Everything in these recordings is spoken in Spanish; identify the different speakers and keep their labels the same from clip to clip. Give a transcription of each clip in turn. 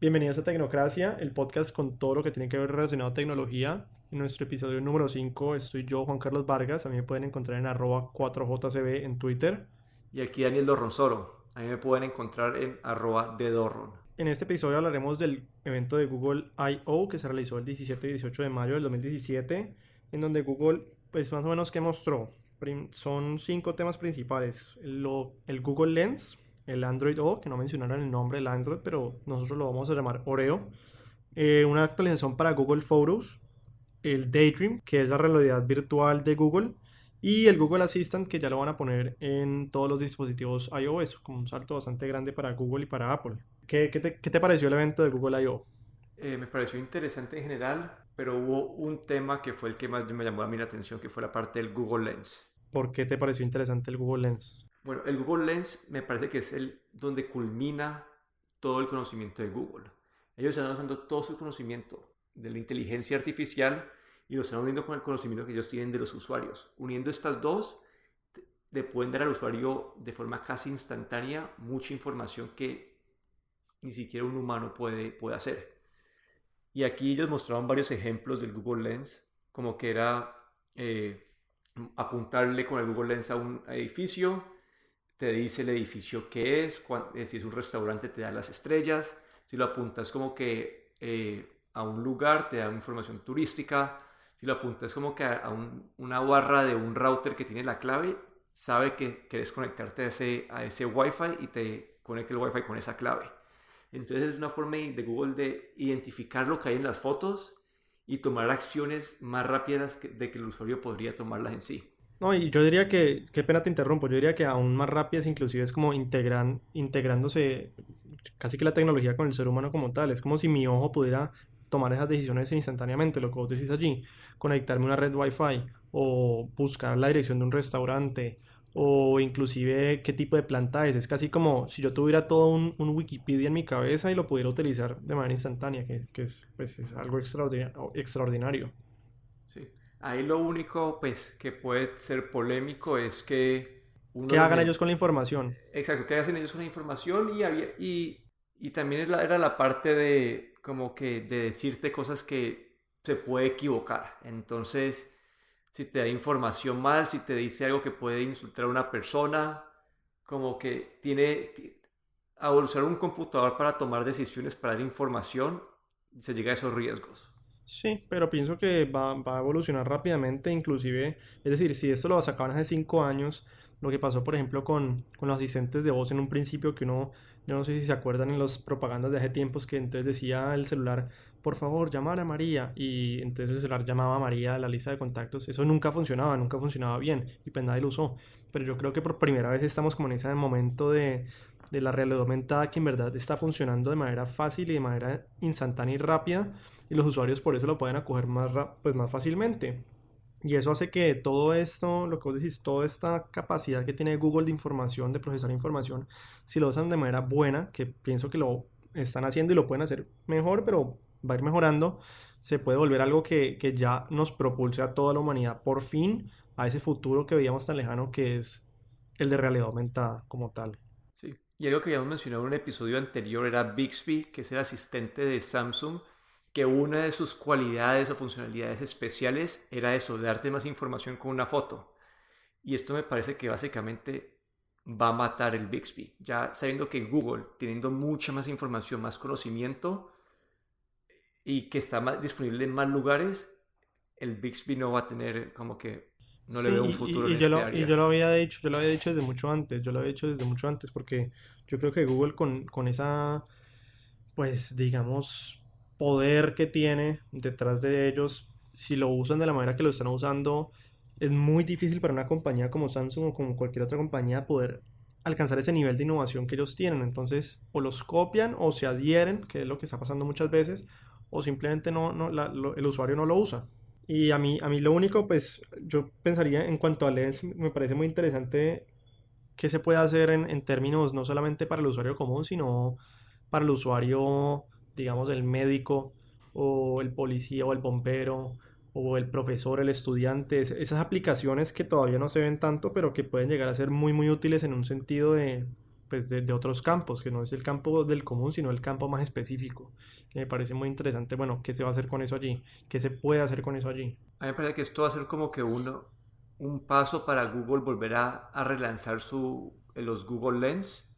Speaker 1: Bienvenidos a Tecnocracia, el podcast con todo lo que tiene que ver relacionado a tecnología. En nuestro episodio número 5 estoy yo, Juan Carlos Vargas. A mí me pueden encontrar en arroba 4jcb en Twitter.
Speaker 2: Y aquí Daniel Dorronsoro. A mí me pueden encontrar en arroba Dorron.
Speaker 1: En este episodio hablaremos del evento de Google I.O. que se realizó el 17 y 18 de mayo del 2017, en donde Google, pues más o menos, ¿qué mostró? Son cinco temas principales. Lo, el Google Lens, el Android O, que no mencionaron el nombre del Android, pero nosotros lo vamos a llamar Oreo. Eh, una actualización para Google Photos, el Daydream, que es la realidad virtual de Google, y el Google Assistant, que ya lo van a poner en todos los dispositivos iOS, como un salto bastante grande para Google y para Apple. ¿Qué, qué, te, pareció el evento de Google I.O.?
Speaker 2: Eh, me pareció interesante en general, pero hubo un tema que fue el que más me llamó a mí la atención, que fue la parte del Google Lens.
Speaker 1: ¿Por qué te pareció interesante el Google Lens?
Speaker 2: Bueno, el Google Lens me parece que es el donde culmina todo el conocimiento de Google. Ellos están usando todo su conocimiento de la inteligencia artificial y lo están uniendo con el conocimiento que ellos tienen de los usuarios. Uniendo estas dos, le pueden dar al usuario de forma casi instantánea mucha información que ni siquiera un humano puede, puede hacer. Y aquí ellos mostraban varios ejemplos del Google Lens, como que era eh, apuntarle con el Google Lens a un edificio, te dice el edificio que es, eh, si es un restaurante te da las estrellas, si lo apuntas como que eh, a un lugar te da información turística, si lo apuntas como que a una barra de un router que tiene la clave, sabe que quieres conectarte a ese, a ese Wi-Fi y te conecta el Wi-Fi con esa clave. Entonces es una forma de Google de identificar lo que hay en las fotos y tomar acciones más rápidas de que el usuario podría tomarlas en sí.
Speaker 1: No, y yo diría que, qué pena te interrumpo, yo diría que aún más rápidas inclusive es como integran, integrándose casi que la tecnología con el ser humano como tal. Es como si mi ojo pudiera tomar esas decisiones instantáneamente, lo que vos decís allí, conectarme a una red Wi-Fi o buscar la dirección de un restaurante o inclusive qué tipo de planta es. Es casi como si yo tuviera todo un, Wikipedia en mi cabeza y lo pudiera utilizar de manera instantánea, que, es, pues, es algo extraordinario.
Speaker 2: Ahí lo único pues que puede ser polémico es que...
Speaker 1: ¿Qué hagan ellos con la información?
Speaker 2: Exacto, ¿qué hacen ellos con la información? Y, había, y, y también es la, era la parte de como que de decirte cosas que se puede equivocar. Entonces, si te da información mal, si te dice algo que puede insultar a una persona, como que tiene... A usar un computador para tomar decisiones, para dar información, se llega a esos riesgos.
Speaker 1: Sí, pero pienso que va, a evolucionar rápidamente, inclusive, es decir, si esto lo sacaban hace cinco años, lo que pasó, por ejemplo, con, los asistentes de voz en un principio, que uno, yo no sé si se acuerdan en las propagandas de hace tiempos, que entonces decía el celular, por favor, llamar a María, y entonces el celular llamaba a María a la lista de contactos, eso nunca funcionaba, nunca funcionaba bien, y pues nadie lo usó, pero yo creo que por primera vez estamos como en ese momento de, de la realidad aumentada que en verdad está funcionando de manera fácil y de manera instantánea y rápida, y los usuarios por eso lo pueden acoger más, pues, más fácilmente. Y eso hace que todo esto, lo que vos decís, toda esta capacidad que tiene Google de información, de procesar información, si lo usan de manera buena, que pienso que lo están haciendo y lo pueden hacer mejor, pero va a ir mejorando, se puede volver algo que, que ya nos propulse a toda la humanidad por fin a ese futuro que veíamos tan lejano que es el de realidad aumentada como tal.
Speaker 2: Y algo que habíamos mencionado en un episodio anterior era Bixby, que es el asistente de Samsung, que una de sus cualidades o funcionalidades especiales era eso, darte más información con una foto. Y esto me parece que básicamente va a matar el Bixby. Ya sabiendo que Google, teniendo mucha más información, más conocimiento y que está más disponible en más lugares, el Bixby no va a tener como que no le veo un futuro
Speaker 1: y,
Speaker 2: en
Speaker 1: yo
Speaker 2: este
Speaker 1: lo,
Speaker 2: área.
Speaker 1: Y yo lo había dicho, yo lo había dicho desde mucho antes, yo lo había dicho desde mucho antes porque yo creo que Google con, con esa pues digamos poder que tiene detrás de ellos, si lo usan de la manera que lo están usando, es muy difícil para una compañía como Samsung o como cualquier otra compañía poder alcanzar ese nivel de innovación que ellos tienen. Entonces, o los copian o se adhieren, que es lo que está pasando muchas veces, o simplemente no, no el usuario no lo usa. Y a mí, a mí lo único, pues yo pensaría en cuanto a Lens, me parece muy interesante qué se puede hacer en, en términos no solamente para el usuario común, sino para el usuario digamos, el médico o el policía o el bombero o el profesor, el estudiante, esas aplicaciones que todavía no se ven tanto, pero que pueden llegar a ser muy, muy útiles en un sentido de, pues de, de, otros campos, que no es el campo del común, sino el campo más específico. Me parece muy interesante, bueno, ¿qué se va a hacer con eso allí? ¿Qué se puede hacer con eso allí?
Speaker 2: A mí me parece que esto va a ser como que uno, un paso para Google volver a, a relanzar su, los Google Lens,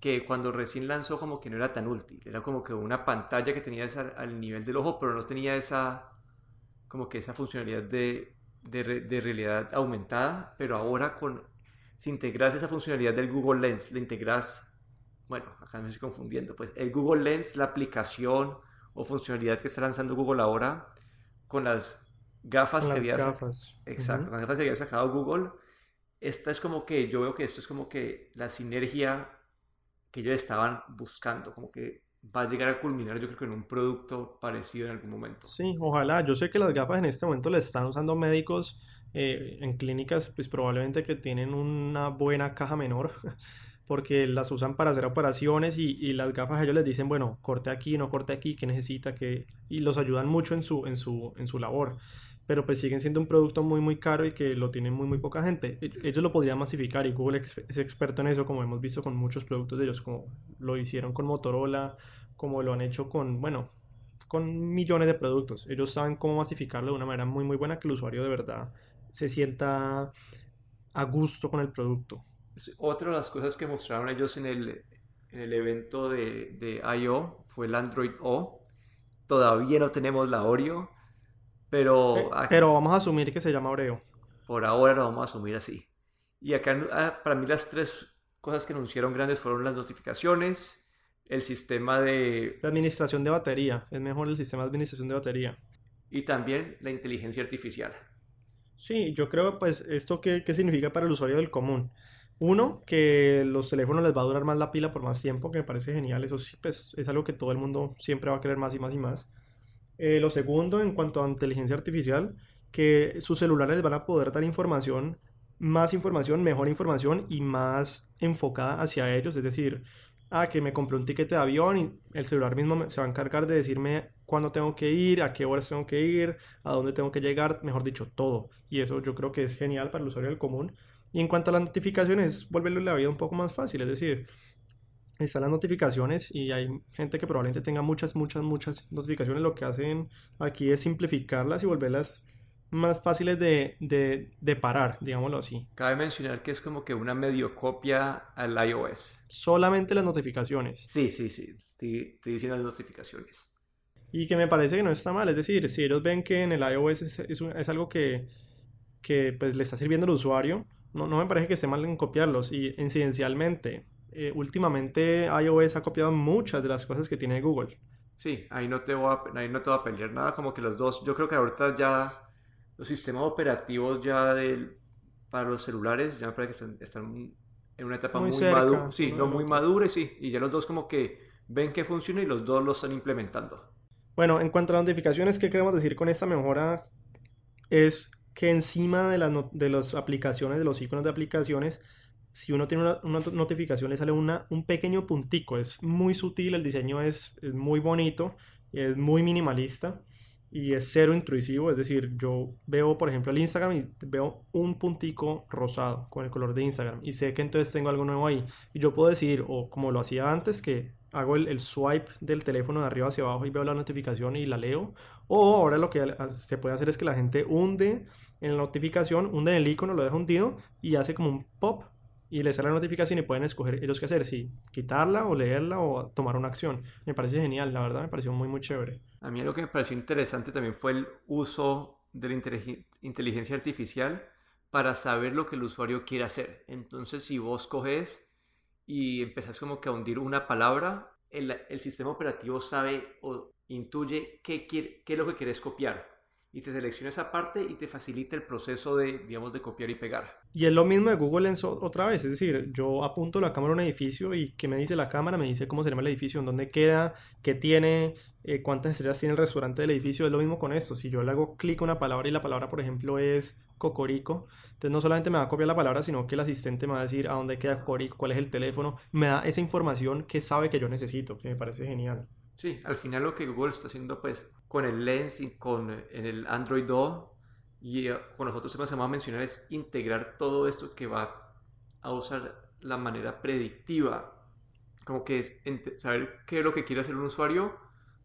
Speaker 2: que cuando recién lanzó como que no era tan útil, era como que una pantalla que tenías al, al nivel del ojo, pero no tenía esa, como que esa funcionalidad de, de, de realidad aumentada, pero ahora con si integras esa funcionalidad del Google Lens, le integras, bueno, acá me estoy confundiendo, pues el Google Lens, la aplicación o funcionalidad que está lanzando Google ahora, con las gafas
Speaker 1: Con
Speaker 2: que
Speaker 1: las
Speaker 2: había
Speaker 1: gafas.
Speaker 2: Exacto, las gafas que había sacado Google, esta es como que, yo veo que esto es como que la sinergia que ellos estaban buscando, como que va a llegar a culminar yo creo que en un producto parecido en algún momento.
Speaker 1: Sí, ojalá. Yo sé que las gafas en este momento las están usando médicos eh, en clínicas, pues probablemente que tienen una buena caja menor, porque las usan para hacer operaciones y, y las gafas ellos les dicen, bueno, corte aquí, no corte aquí, qué necesita, qué... y los ayudan mucho en su, en su, en su labor. Pero pues siguen siendo un producto muy muy caro y que lo tiene muy muy poca gente. E- Ellos lo podrían masificar y Google es experto en eso, como hemos visto con muchos productos de ellos, como lo hicieron con Motorola, como lo han hecho con, bueno, con millones de productos. Ellos saben cómo masificarlo de una manera muy muy buena que el usuario de verdad se sienta a gusto con el producto.
Speaker 2: Otra de las cosas que mostraron ellos en el, en el evento de, de I.O. fue el Android O. Todavía no tenemos la Oreo, pero
Speaker 1: Eh, pero vamos a asumir que se llama Oreo.
Speaker 2: por ahora lo vamos a asumir así. Y acá, ah, para mí, las tres cosas que anunciaron grandes fueron las notificaciones, el sistema de...
Speaker 1: La administración de batería. Es mejor el sistema de administración de batería.
Speaker 2: y también la inteligencia artificial.
Speaker 1: Sí, yo creo, pues, esto qué, qué significa para el usuario del común. Uno, que los teléfonos les va a durar más la pila por más tiempo, que me parece genial. Eso sí, pues, es algo que todo el mundo siempre va a querer más y más y más. Eh, lo segundo, en cuanto a inteligencia artificial, que sus celulares van a poder dar información, más información, mejor información y más enfocada hacia ellos. Es decir, ah, que me compré un ticket de avión y el celular mismo se va a encargar de decirme cuándo tengo que ir, a qué horas tengo que ir, a dónde tengo que llegar, mejor dicho, todo. Y eso yo creo que es genial para el usuario del común. Y en cuanto a las notificaciones, volverle la vida un poco más fácil. Es decir, están las notificaciones y hay gente que probablemente tenga muchas, muchas, muchas notificaciones. Lo que hacen aquí es simplificarlas y volverlas más fáciles de, de, de parar, digámoslo así.
Speaker 2: Cabe mencionar que es como que una medio copia al iOS.
Speaker 1: Solamente las notificaciones.
Speaker 2: Sí, sí, sí, estoy, estoy diciendo las notificaciones.
Speaker 1: Y que me parece que no está mal. Es decir, si ellos ven que en el iOS es, es, es algo que, que pues, le está sirviendo al usuario, no, no me parece que esté mal en copiarlos. Y incidencialmente, eh, últimamente iOS ha copiado muchas de las cosas que tiene Google.
Speaker 2: Sí, ahí no te voy a, ahí no te voy a pelear nada, como que los dos, yo creo que ahorita ya los sistemas operativos ya del, para los celulares ya me parece que están, están en una etapa
Speaker 1: Muy
Speaker 2: muy,
Speaker 1: cerca
Speaker 2: madura, sí, no muy madura, sí, y ya los dos como que ven que funciona y los dos lo están implementando.
Speaker 1: Bueno, en cuanto a las notificaciones, ¿qué queremos decir con esta mejora? Es que encima de las, de las aplicaciones, de los iconos de aplicaciones, si uno tiene una, notificación, le sale una, un pequeño puntico. Es muy sutil, el diseño es muy bonito, es muy minimalista y es cero intrusivo. Es decir, yo veo, por ejemplo, el Instagram y veo un puntico rosado con el color de Instagram y sé que entonces tengo algo nuevo ahí. Y yo puedo decir, o como lo hacía antes, que hago el, el swipe del teléfono de arriba hacia abajo y veo la notificación y la leo. O ahora lo que se puede hacer es que la gente hunde en la notificación, hunde en el icono, lo deja hundido y hace como un pop y le sale la notificación y pueden escoger ellos qué hacer, si quitarla o leerla o tomar una acción. Me parece genial, la verdad me pareció muy muy chévere.
Speaker 2: A mí lo que me pareció interesante también fue el uso de la inteligen- inteligencia artificial para saber lo que el usuario quiere hacer. Entonces, si vos coges y empezás como que a hundir una palabra, el, el sistema operativo sabe o intuye qué, quiere, qué es lo que quieres copiar. Y te selecciona esa parte y te facilita el proceso de, digamos, de copiar y pegar.
Speaker 1: Y es lo mismo de Google Lens otra vez, es decir, yo apunto la cámara a un edificio y ¿qué me dice la cámara? Me dice cómo se llama el edificio, en dónde queda, qué tiene, eh, cuántas estrellas tiene el restaurante del edificio. Es lo mismo con esto. Si yo le hago clic a una palabra y la palabra, por ejemplo, es Cocorico, entonces no solamente me va a copiar la palabra, sino que el asistente me va a decir a dónde queda Cocorico, cuál es el teléfono, me da esa información que sabe que yo necesito, que me parece genial.
Speaker 2: Sí, al final lo que Google está haciendo pues con el Lens con eh, en el Android O y eh, con los otros temas que vamos a mencionar es integrar todo esto que va a usar la manera predictiva, como que es saber qué es lo que quiere hacer un usuario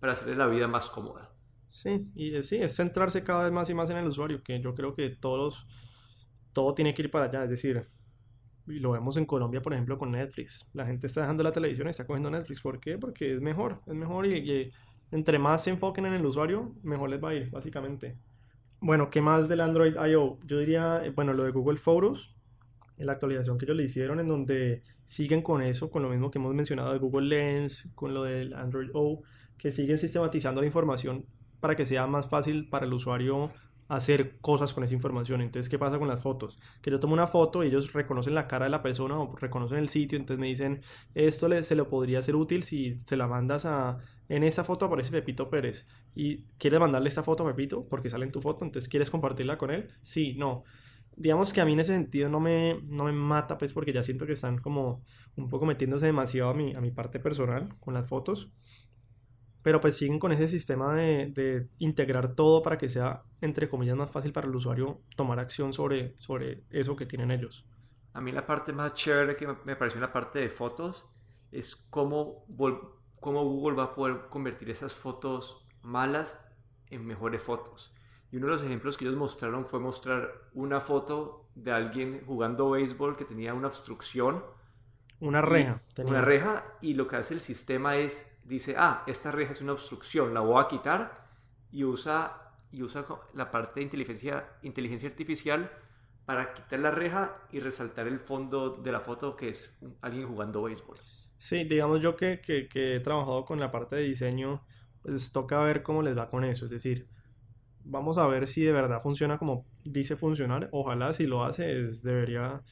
Speaker 2: para hacerle la vida más cómoda.
Speaker 1: Sí, y sí, es centrarse cada vez más y más en el usuario, que yo creo que todos, todo tiene que ir para allá, es decir, y lo vemos en Colombia, por ejemplo, con Netflix. La gente está dejando la televisión y está cogiendo Netflix. ¿Por qué? Porque es mejor, es mejor y, entre más se enfoquen en el usuario, mejor les va a ir, básicamente. Bueno, ¿qué más del Android I.O.? Yo diría, eh, bueno, lo de Google Photos, la actualización que ellos le hicieron, en donde siguen con eso, con lo mismo que hemos mencionado de Google Lens, con lo del Android O, que siguen sistematizando la información para que sea más fácil para el usuario hacer cosas con esa información. Entonces, ¿qué pasa con las fotos? Que yo tomo una foto y ellos reconocen la cara de la persona o reconocen el sitio, entonces me dicen, esto se lo podría ser útil si se la mandas a... En esa foto aparece Pepito Pérez y quieres mandarle esta foto a Pepito porque sale en tu foto, entonces quieres compartirla con él. Sí, no. Digamos que a mí en ese sentido no me, no me mata, pues porque ya siento que están como un poco metiéndose demasiado a mi, a mi parte personal con las fotos pero pues siguen con ese sistema de, integrar todo para que sea, entre comillas, más fácil para el usuario tomar acción sobre, sobre eso que tienen ellos.
Speaker 2: A mí la parte más chévere que me pareció en la parte de fotos es cómo, cómo Google va a poder convertir esas fotos malas en mejores fotos. Y uno de los ejemplos que ellos mostraron fue mostrar una foto de alguien jugando béisbol que tenía una obstrucción.
Speaker 1: Una reja.
Speaker 2: Una reja y lo que hace el sistema es dice, ah, esta reja es una obstrucción, la voy a quitar y usa, y usa la parte de inteligencia, inteligencia artificial para quitar la reja y resaltar el fondo de la foto que es alguien jugando béisbol.
Speaker 1: Sí, digamos yo que, que, he trabajado con la parte de diseño, pues toca ver cómo les va con eso. Es decir, vamos a ver si de verdad funciona como dice funcionar. Ojalá si lo hace, es, debería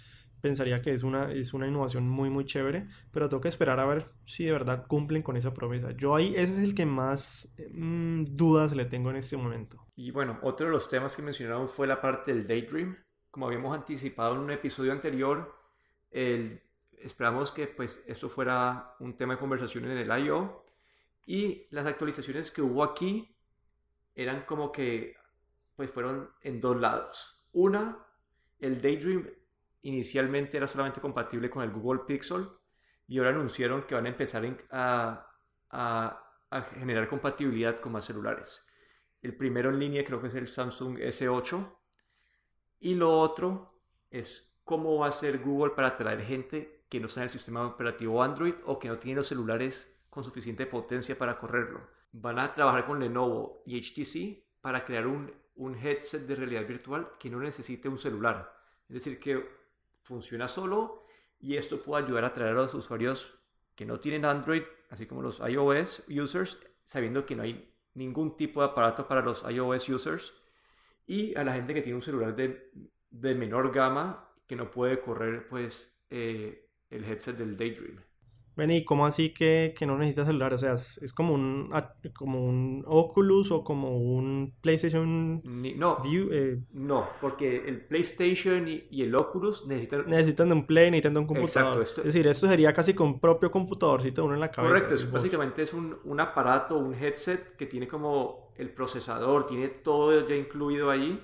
Speaker 1: pensaría que es una, es una innovación muy muy chévere, pero tengo que esperar a ver si de verdad cumplen con esa promesa. Yo ahí ese es el que más mm, dudas le tengo en este momento.
Speaker 2: Y bueno, otro de los temas que mencionaron fue la parte del Daydream. Como habíamos anticipado en un episodio anterior, el, esperamos que pues esto fuera un tema de conversación en el I.O. Y las actualizaciones que hubo aquí eran como que pues fueron en dos lados. Una, el Daydream inicialmente era solamente compatible con el Google Pixel y ahora anunciaron que van a empezar a, generar compatibilidad con más celulares. El primero en línea creo que es el Samsung S8 y lo otro es cómo va a ser Google para atraer gente que no está en el sistema operativo Android o que no tiene los celulares con suficiente potencia para correrlo. Van a trabajar con Lenovo y HTC para crear un, un headset de realidad virtual que no necesite un celular. Es decir, que funciona solo y esto puede ayudar a atraer a los usuarios que no tienen Android, así como los iOS users, sabiendo que no hay ningún tipo de aparato para los iOS users y a la gente que tiene un celular de, de menor gama que no puede correr pues eh, el headset del Daydream.
Speaker 1: Vení, ¿cómo así que, que no necesitas celular? O sea, es, como, un, como un Oculus o como un PlayStation
Speaker 2: no, eh. no, porque el PlayStation y, el Oculus necesitan...
Speaker 1: Necesitan de un Play, necesitan de un computador. Exacto, es decir, esto sería casi con un propio computadorcito uno en la cabeza.
Speaker 2: Correcto, básicamente es un, un, aparato, un headset que tiene como el procesador, tiene todo ya incluido ahí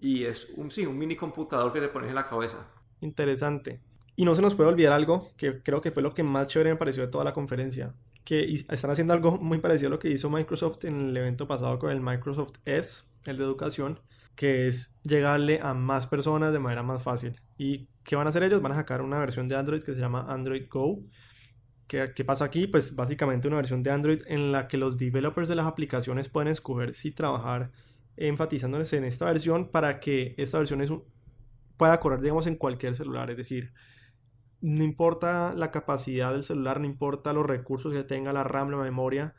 Speaker 2: y es un, sí, un mini computador que te pones en la cabeza.
Speaker 1: Interesante. Y no se nos puede olvidar algo que creo que fue lo que más chévere me pareció de toda la conferencia, que están haciendo algo muy parecido a lo que hizo Microsoft en el evento pasado con el Microsoft S, el de educación, que es llegarle a más personas de manera más fácil. ¿Y qué van a hacer ellos? Van a sacar una versión de Android que se llama Android Go. ¿Qué, ¿Qué pasa aquí? Pues básicamente una versión de Android en la que los developers de las aplicaciones pueden escoger si trabajar enfatizándoles en esta versión para que esta versión es pueda correr, digamos, en cualquier celular. Es decir, no importa la capacidad del celular, no importa los recursos que tenga, la RAM, la memoria,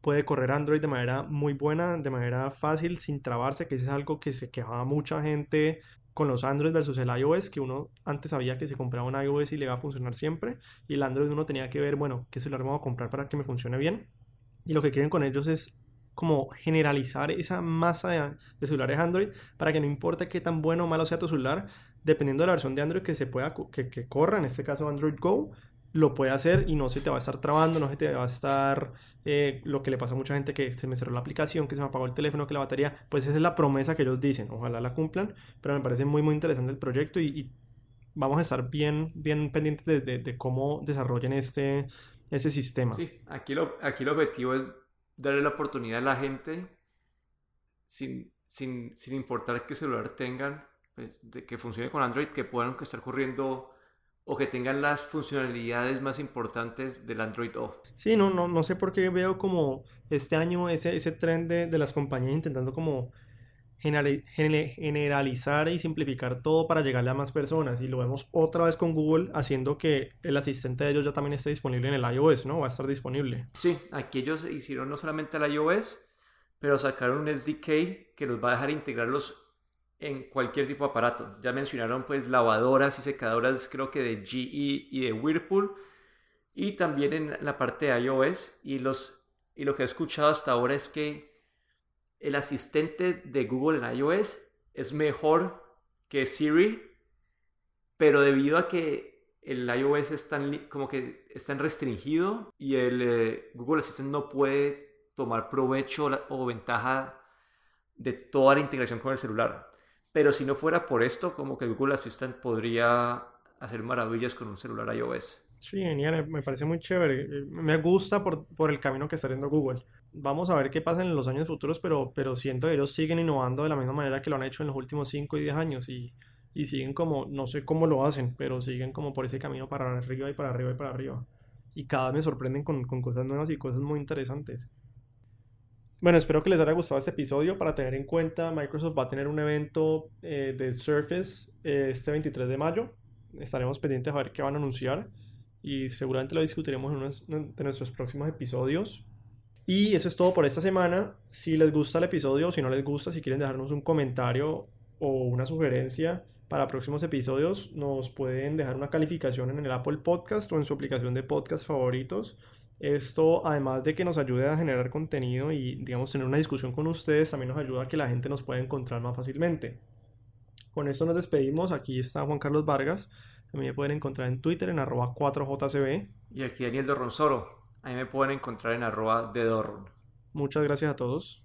Speaker 1: puede correr Android de manera muy buena, de manera fácil, sin trabarse, que es algo que se quejaba mucha gente con los Android versus el iOS, que uno antes sabía que se compraba un iOS y le iba a funcionar siempre, y el Android uno tenía que ver, bueno, qué celular vamos a comprar para que me funcione bien. Y lo que quieren con ellos es como generalizar esa masa de, celulares Android para que no importa qué tan bueno o malo sea tu celular, dependiendo de la versión de Android que se pueda que, que, corra, en este caso Android Go, lo puede hacer y no se te va a estar trabando, no se te va a estar eh, lo que le pasa a mucha gente que se me cerró la aplicación, que se me apagó el teléfono, que la batería, pues esa es la promesa que ellos dicen, ojalá la cumplan, pero me parece muy muy interesante el proyecto y, vamos a estar bien, bien pendientes de, de, cómo desarrollen este, ese sistema.
Speaker 2: Sí, aquí, lo, aquí el objetivo es darle la oportunidad a la gente sin, sin, sin importar qué celular tengan, pues, de que funcione con Android, que puedan estar corriendo o que tengan las funcionalidades más importantes del Android O.
Speaker 1: Sí, no, no, no sé por qué veo como este año ese, ese trend de, de las compañías intentando como generalizar y simplificar todo para llegarle a más personas. Y lo vemos otra vez con Google haciendo que el asistente de ellos ya también esté disponible en el iOS, ¿no? Va a estar disponible.
Speaker 2: Sí, aquí ellos hicieron no solamente el iOS, pero sacaron un SDK que los va a dejar integrarlos en cualquier tipo de aparato. Ya mencionaron pues lavadoras y secadoras creo que de GE y de Whirlpool y también en la parte de iOS y los y lo que he escuchado hasta ahora es que el asistente de Google en iOS es mejor que Siri, pero debido a que el iOS es tan, como que está restringido y el eh, Google Assistant no puede tomar provecho o ventaja de toda la integración con el celular. Pero si no fuera por esto, como que Google Assistant podría hacer maravillas con un celular iOS.
Speaker 1: Sí, genial, me parece muy chévere. Eh, me gusta por, por el camino que está haciendo Google. Vamos a ver qué pasa en los años futuros, pero, pero siento que ellos siguen innovando de la misma manera que lo han hecho en los últimos 5 y 10 años y, y siguen como, no sé cómo lo hacen, pero siguen como por ese camino para arriba y para arriba y para arriba. Y cada vez me sorprenden con, con cosas nuevas y cosas muy interesantes. Bueno, espero que les haya gustado este episodio. Para tener en cuenta, Microsoft va a tener un evento eh, de Surface eh, este 23 de mayo. Estaremos pendientes a ver qué van a anunciar y seguramente lo discutiremos en uno de nuestros próximos episodios. Y eso es todo por esta semana. Si les gusta el episodio o si no les gusta, si quieren dejarnos un comentario o una sugerencia para próximos episodios, nos pueden dejar una calificación en el Apple Podcast o en su aplicación de podcast favoritos. Esto, además de que nos ayude a generar contenido y, digamos, tener una discusión con ustedes, también nos ayuda a que la gente nos pueda encontrar más fácilmente. Con esto nos despedimos. Aquí está Juan Carlos Vargas. Mí me pueden encontrar en Twitter en arroba 4jcb.
Speaker 2: Y aquí Daniel Dorronsoro. Ahí me pueden encontrar en arroba de Dorron.
Speaker 1: Muchas gracias a todos.